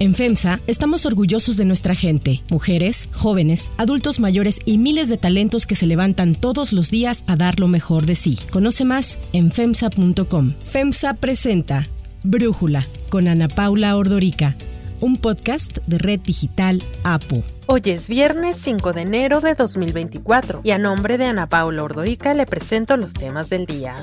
En FEMSA estamos orgullosos de nuestra gente, mujeres, jóvenes, adultos mayores y miles de talentos que se levantan todos los días a dar lo mejor de sí. Conoce más en FEMSA.com. FEMSA presenta Brújula con Ana Paula Ordorica, un podcast de Red Digital APO. Hoy es viernes 5 de enero de 2024 y a nombre de Ana Paula Ordorica le presento los temas del día.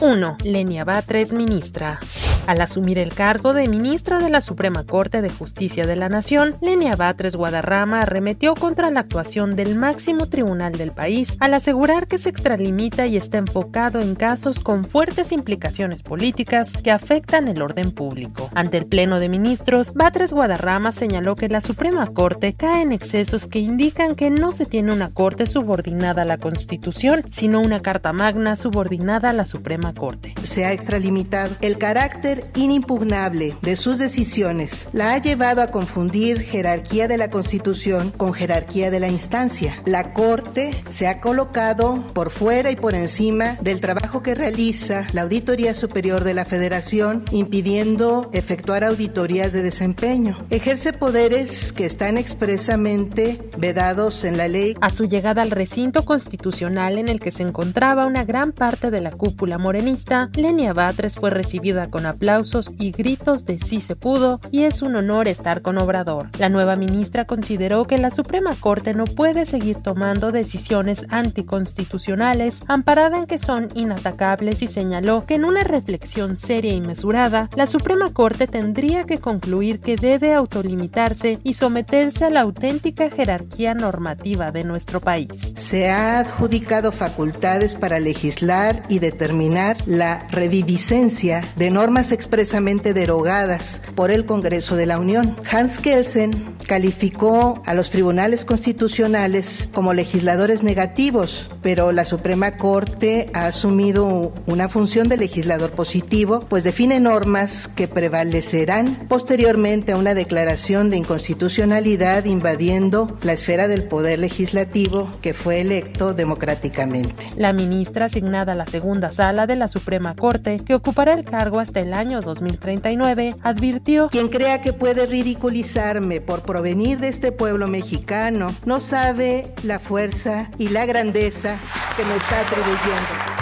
1. Lenia Batres, ministra. Al asumir el cargo de ministra de la Suprema Corte de Justicia de la Nación, Lenia Batres Guadarrama arremetió contra la actuación del máximo tribunal del país al asegurar que se extralimita y está enfocado en casos con fuertes implicaciones políticas que afectan el orden público. Ante el Pleno de Ministros, Batres Guadarrama señaló que la Suprema Corte cae en excesos que indican que no se tiene una Corte subordinada a la Constitución, sino una Carta Magna subordinada a la Suprema Corte. Se ha extralimitado el carácter inimpugnable de sus decisiones la ha llevado a confundir jerarquía de la Constitución con jerarquía de la instancia. La Corte se ha colocado por fuera y por encima del trabajo que realiza la Auditoría Superior de la Federación, impidiendo efectuar auditorías de desempeño. Ejerce poderes que están expresamente vedados en la ley. A su llegada al recinto constitucional en el que se encontraba una gran parte de la cúpula morenista, Lenia Batres fue recibida con aplausos aplausos y gritos de sí se pudo y es un honor estar con Obrador. La nueva ministra consideró que la Suprema Corte no puede seguir tomando decisiones anticonstitucionales amparada en que son inatacables y señaló que en una reflexión seria y mesurada, la Suprema Corte tendría que concluir que debe autolimitarse y someterse a la auténtica jerarquía normativa de nuestro país. Se ha adjudicado facultades para legislar y determinar la reviviscencia de normas expresamente derogadas por el Congreso de la Unión. Hans Kelsen calificó a los tribunales constitucionales como legisladores negativos, pero la Suprema Corte ha asumido una función de legislador positivo, pues define normas que prevalecerán posteriormente a una declaración de inconstitucionalidad invadiendo la esfera del poder legislativo que fue electo democráticamente. La ministra asignada a la segunda sala de la Suprema Corte, que ocupará el cargo hasta el año 2039, advirtió: Quien crea que puede ridiculizarme por provenir de este pueblo mexicano no sabe la fuerza y la grandeza que me está atribuyendo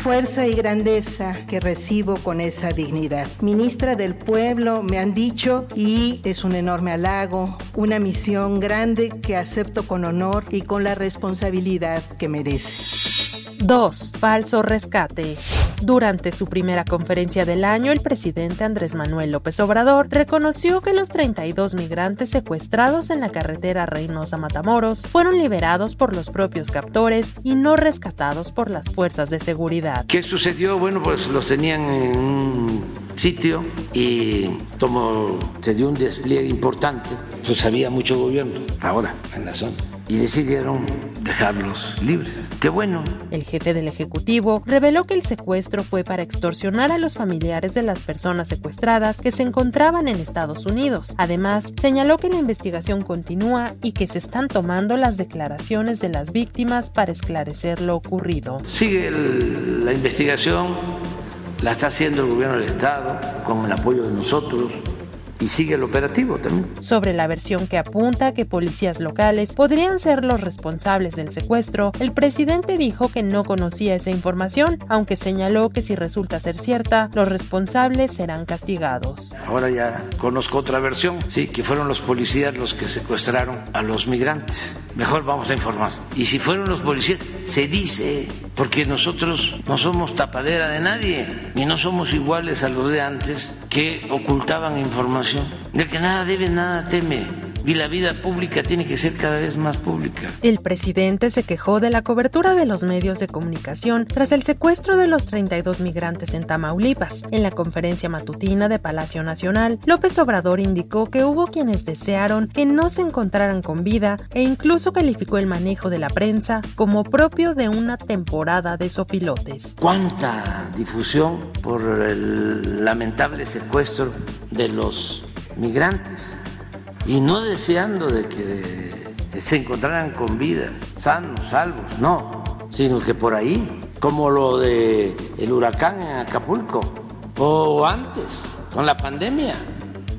fuerza y grandeza que recibo con esa dignidad. Ministra del pueblo, me han dicho, y es un enorme halago, una misión grande que acepto con honor y con la responsabilidad que merece. 2. Falso rescate. Durante su primera conferencia del año, el presidente Andrés Manuel López Obrador reconoció que los 32 migrantes secuestrados en la carretera Reynosa-Matamoros fueron liberados por los propios captores y no rescatados por las fuerzas de seguridad. ¿Qué sucedió? Bueno, pues los tenían en un sitio y como se dio un despliegue importante, pues había mucho gobierno ahora en la zona y decidieron dejarlos libres. Qué bueno. El jefe del Ejecutivo reveló que el secuestro fue para extorsionar a los familiares de las personas secuestradas que se encontraban en Estados Unidos. Además, señaló que la investigación continúa y que se están tomando las declaraciones de las víctimas para esclarecer lo ocurrido. Sigue la investigación, la está haciendo el gobierno del Estado con el apoyo de nosotros y sigue el operativo también. Sobre la versión que apunta que policías locales podrían ser los responsables del secuestro, el presidente dijo que no conocía esa información, aunque señaló que si resulta ser cierta, los responsables serán castigados. Ahora ya conozco otra versión, sí, que fueron los policías los que secuestraron a los migrantes. Mejor vamos a informar. Y si fueron los policías, se dice, porque nosotros no somos tapadera de nadie y no somos iguales a los de antes que ocultaban información. De que nada debe, nada teme y la vida pública tiene que ser cada vez más pública. El presidente se quejó de la cobertura de los medios de comunicación tras el secuestro de los 32 migrantes en Tamaulipas. En la conferencia matutina de Palacio Nacional, López Obrador indicó que hubo quienes desearon que no se encontraran con vida e incluso calificó el manejo de la prensa como propio de una temporada de sopilotes. ¿Cuánta difusión por el lamentable secuestro de los migrantes? Y no deseando de que se encontraran con vida, sanos, salvos, no, sino que por ahí, como lo de el huracán en Acapulco o antes con la pandemia,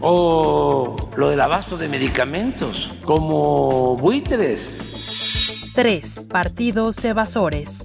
o lo del abasto de medicamentos como buitres. 3. Partidos evasores.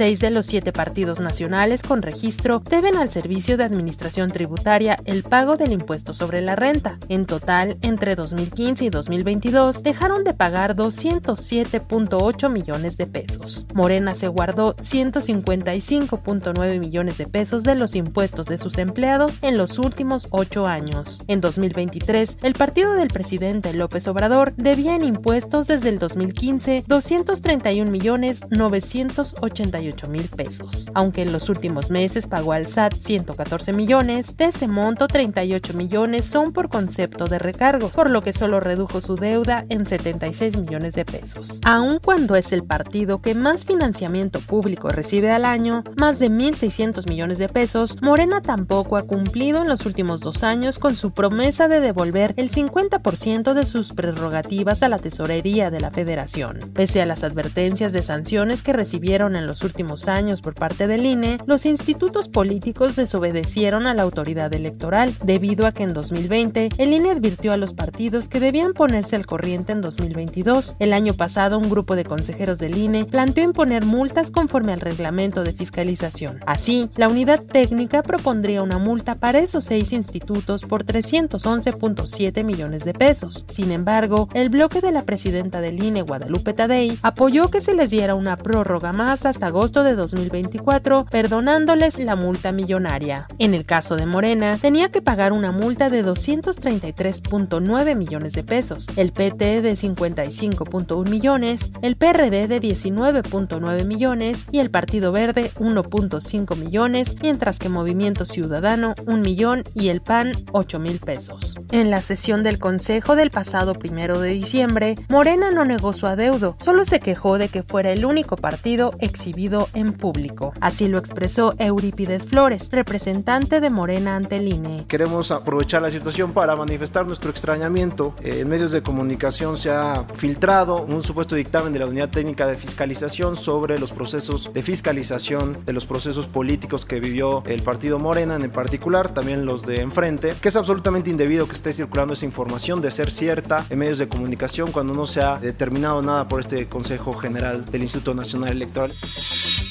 Seis de los siete partidos nacionales con registro deben al Servicio de Administración Tributaria el pago del impuesto sobre la renta. En total, entre 2015 y 2022, dejaron de pagar 207.8 millones de pesos. Morena se guardó 155.9 millones de pesos de los impuestos de sus empleados en los últimos ocho años. En 2023, el partido del presidente López Obrador debía en impuestos desde el 2015 231 millones 988 mil pesos. Aunque en los últimos meses pagó al SAT 114 millones, de ese monto 38 millones son por concepto de recargo, por lo que solo redujo su deuda en 76 millones de pesos. Aun cuando es el partido que más financiamiento público recibe al año, más de 1.600 millones de pesos, Morena tampoco ha cumplido en los últimos dos años con su promesa de devolver el 50% de sus prerrogativas a la tesorería de la federación. Pese a las advertencias de sanciones que recibieron en los últimos años por parte del INE, los institutos políticos desobedecieron a la autoridad electoral, debido a que en 2020 el INE advirtió a los partidos que debían ponerse al corriente en 2022. El año pasado, un grupo de consejeros del INE planteó imponer multas conforme al reglamento de fiscalización. Así, la unidad técnica propondría una multa para esos seis institutos por 311.7 millones de pesos. Sin embargo, el bloque de la presidenta del INE, Guadalupe Tadei, apoyó que se les diera una prórroga más hasta agosto de 2024, perdonándoles la multa millonaria. En el caso de Morena, tenía que pagar una multa de 233.9 millones de pesos, el PT de 55.1 millones, el PRD de 19.9 millones y el Partido Verde 1.5 millones, mientras que Movimiento Ciudadano 1 millón y el PAN 8 mil pesos. En la sesión del Consejo del pasado primero de diciembre, Morena no negó su adeudo, solo se quejó de que fuera el único partido exhibido en público. Así lo expresó Eurípides Flores, representante de Morena ante el INE. Queremos aprovechar la situación para manifestar nuestro extrañamiento. en medios de comunicación se ha filtrado un supuesto dictamen de la Unidad Técnica de Fiscalización sobre los procesos de fiscalización de los procesos políticos que vivió el partido Morena en particular, también los de enfrente, que es absolutamente indebido que esté circulando esa información de ser cierta en medios de comunicación cuando no se ha determinado nada por este Consejo General del Instituto Nacional Electoral.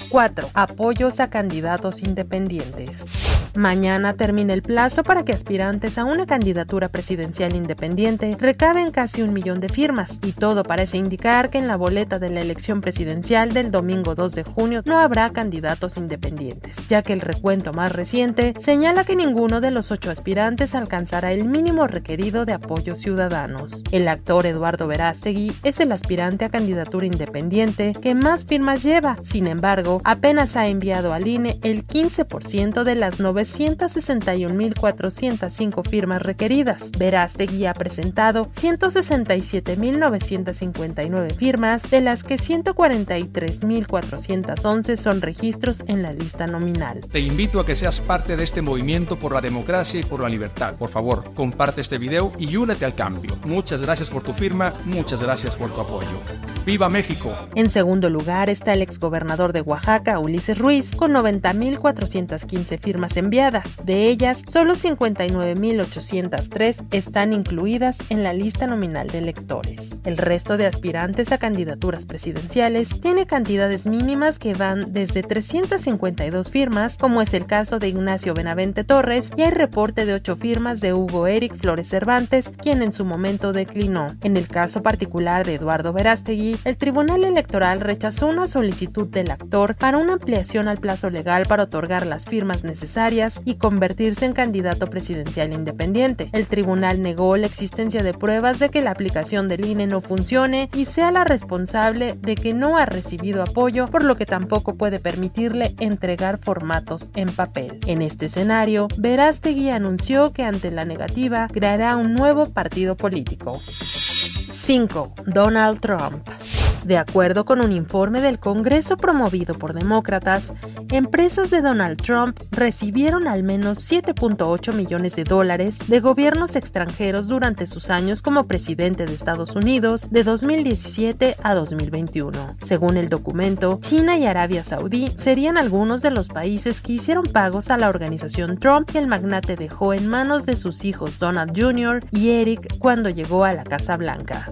4. Apoyos a candidatos independientes. Mañana termina el plazo para que aspirantes a una candidatura presidencial independiente recaben casi un millón de firmas, y todo parece indicar que en la boleta de la elección presidencial del domingo 2 de junio no habrá candidatos independientes, ya que el recuento más reciente señala que ninguno de los ocho aspirantes alcanzará el mínimo requerido de apoyos ciudadanos. El actor Eduardo Verástegui es el aspirante a candidatura independiente que más firmas lleva, sin embargo, apenas ha enviado al INE el 15% de las 961.405 firmas requeridas. Verástegui ha presentado 167.959 firmas, de las que 143.411 son registros en la lista nominal. Te invito a que seas parte de este movimiento por la democracia y por la libertad. Por favor, comparte este video y únete al cambio. Muchas gracias por tu firma, muchas gracias por tu apoyo. ¡Viva México! En segundo lugar está el exgobernador de Oaxaca, Ulises Ruiz, con 90.415 firmas enviadas. De ellas, solo 59.803 están incluidas en la lista nominal de electores. El resto de aspirantes a candidaturas presidenciales tiene cantidades mínimas que van desde 352 firmas, como es el caso de Ignacio Benavente Torres, y hay reporte de 8 firmas de Hugo Eric Flores Cervantes, quien en su momento declinó. En el caso particular de Eduardo Verástegui, el Tribunal Electoral rechazó una solicitud del para una ampliación al plazo legal para otorgar las firmas necesarias y convertirse en candidato presidencial independiente. El tribunal negó la existencia de pruebas de que la aplicación del INE no funcione y sea la responsable de que no ha recibido apoyo, por lo que tampoco puede permitirle entregar formatos en papel. En este escenario, Verástegui anunció que ante la negativa creará un nuevo partido político. 5. Donald Trump. De acuerdo con un informe del Congreso promovido por demócratas, empresas de Donald Trump recibieron al menos 7.8 millones de dólares de gobiernos extranjeros durante sus años como presidente de Estados Unidos de 2017 a 2021. Según el documento, China y Arabia Saudí serían algunos de los países que hicieron pagos a la organización Trump que el magnate dejó en manos de sus hijos Donald Jr. y Eric cuando llegó a la Casa Blanca.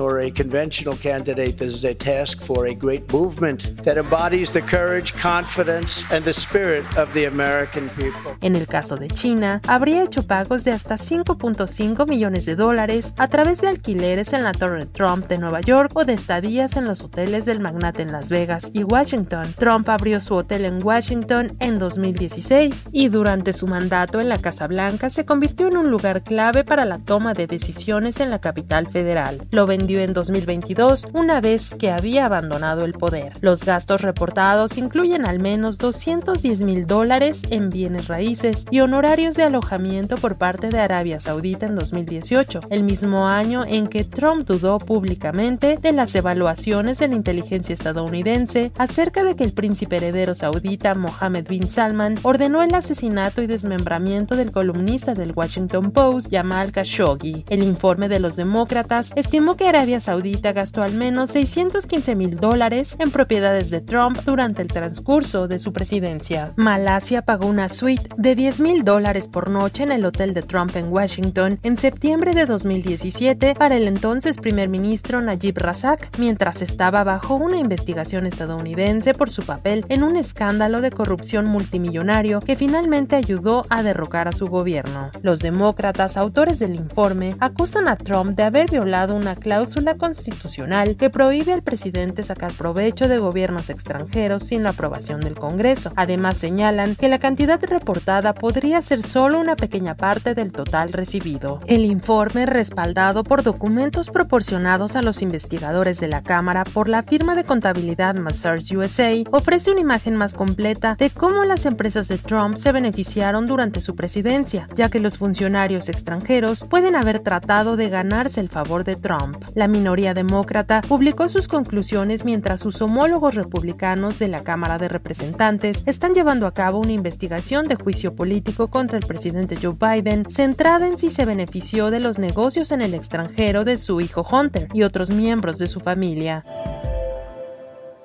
Or a conventional candidate. This is a task for a great movement that embodies the courage, confidence and the spirit of the American people. En el caso de China, habría hecho pagos de hasta 5.5 millones de dólares a través de alquileres en la Torre Trump de Nueva York o de estadías en los hoteles del magnate en Las Vegas y Washington. Trump abrió su hotel en Washington en 2016 y durante su mandato en la Casa Blanca se convirtió en un lugar clave para la toma de decisiones en la capital federal. Lo vendió en 2022 una vez que había abandonado el poder. Los gastos reportados incluyen al menos 210 mil dólares en bienes raíces y honorarios de alojamiento por parte de Arabia Saudita en 2018, el mismo año en que Trump dudó públicamente de las evaluaciones de la inteligencia estadounidense acerca de que el príncipe heredero saudita Mohammed bin Salman ordenó el asesinato y desmembramiento del columnista del Washington Post Jamal Khashoggi. El informe de los demócratas estimó que Arabia Saudita gastó al menos 615 mil dólares en propiedades de Trump durante el transcurso de su presidencia. Malasia pagó una suite de 10 mil dólares por noche en el hotel de Trump en Washington en septiembre de 2017 para el entonces primer ministro Najib Razak, mientras estaba bajo una investigación estadounidense por su papel en un escándalo de corrupción multimillonario que finalmente ayudó a derrocar a su gobierno. Los demócratas, autores del informe, acusan a Trump de haber violado una cláusula constitucional que prohíbe al presidente sacar provecho de gobiernos extranjeros sin la aprobación del Congreso. Además señalan que la cantidad reportada podría ser solo una pequeña parte del total recibido. El informe, respaldado por documentos proporcionados a los investigadores de la Cámara por la firma de contabilidad Massage USA, ofrece una imagen más completa de cómo las empresas de Trump se beneficiaron durante su presidencia, ya que los funcionarios extranjeros pueden haber tratado de ganarse el favor de Trump. La minoría demócrata publicó sus conclusiones mientras sus homólogos republicanos de la Cámara de Representantes están llevando a cabo una investigación de juicio político contra el presidente Joe Biden centrada en si se benefició de los negocios en el extranjero de su hijo Hunter y otros miembros de su familia.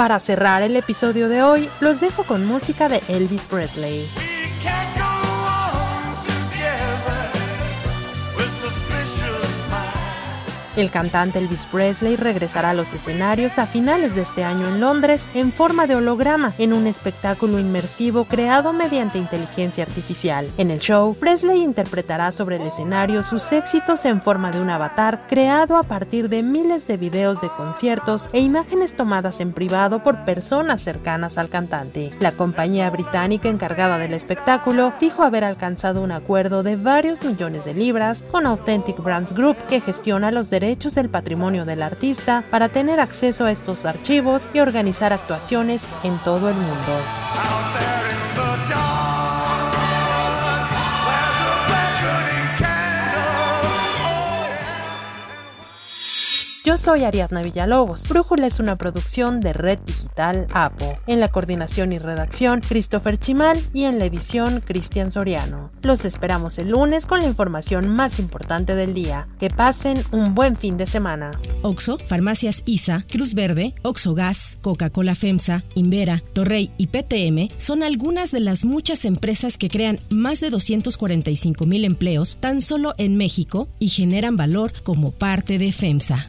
Para cerrar el episodio de hoy, los dejo con música de Elvis Presley. El cantante Elvis Presley regresará a los escenarios a finales de este año en Londres en forma de holograma en un espectáculo inmersivo creado mediante inteligencia artificial. En el show, Presley interpretará sobre el escenario sus éxitos en forma de un avatar creado a partir de miles de videos de conciertos e imágenes tomadas en privado por personas cercanas al cantante. La compañía británica encargada del espectáculo dijo haber alcanzado un acuerdo de varios millones de libras con Authentic Brands Group que gestiona los derechos derechos del patrimonio del artista para tener acceso a estos archivos y organizar actuaciones en todo el mundo. Yo soy Ariadna Villalobos. Brújula es una producción de Red Digital APO. En la coordinación y redacción, Christopher Chimal y en la edición, Cristian Soriano. Los esperamos el lunes con la información más importante del día. Que pasen un buen fin de semana. Oxo, Farmacias ISA, Cruz Verde, Oxo Gas, Coca-Cola FEMSA, Invera, Torrey y PTM son algunas de las muchas empresas que crean más de 245 mil empleos tan solo en México y generan valor como parte de FEMSA.